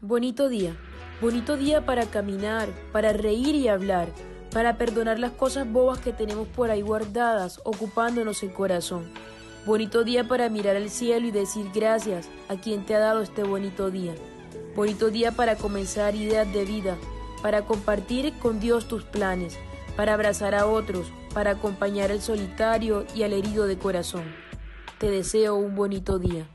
Bonito día. Bonito día para caminar, para reír y hablar, para perdonar las cosas bobas que tenemos por ahí guardadas, ocupándonos el corazón. Bonito día para mirar al cielo y decir gracias a quien te ha dado este bonito día. Bonito día para comenzar ideas de vida, para compartir con Dios tus planes, para abrazar a otros, para acompañar al solitario y al herido de corazón. Te deseo un bonito día.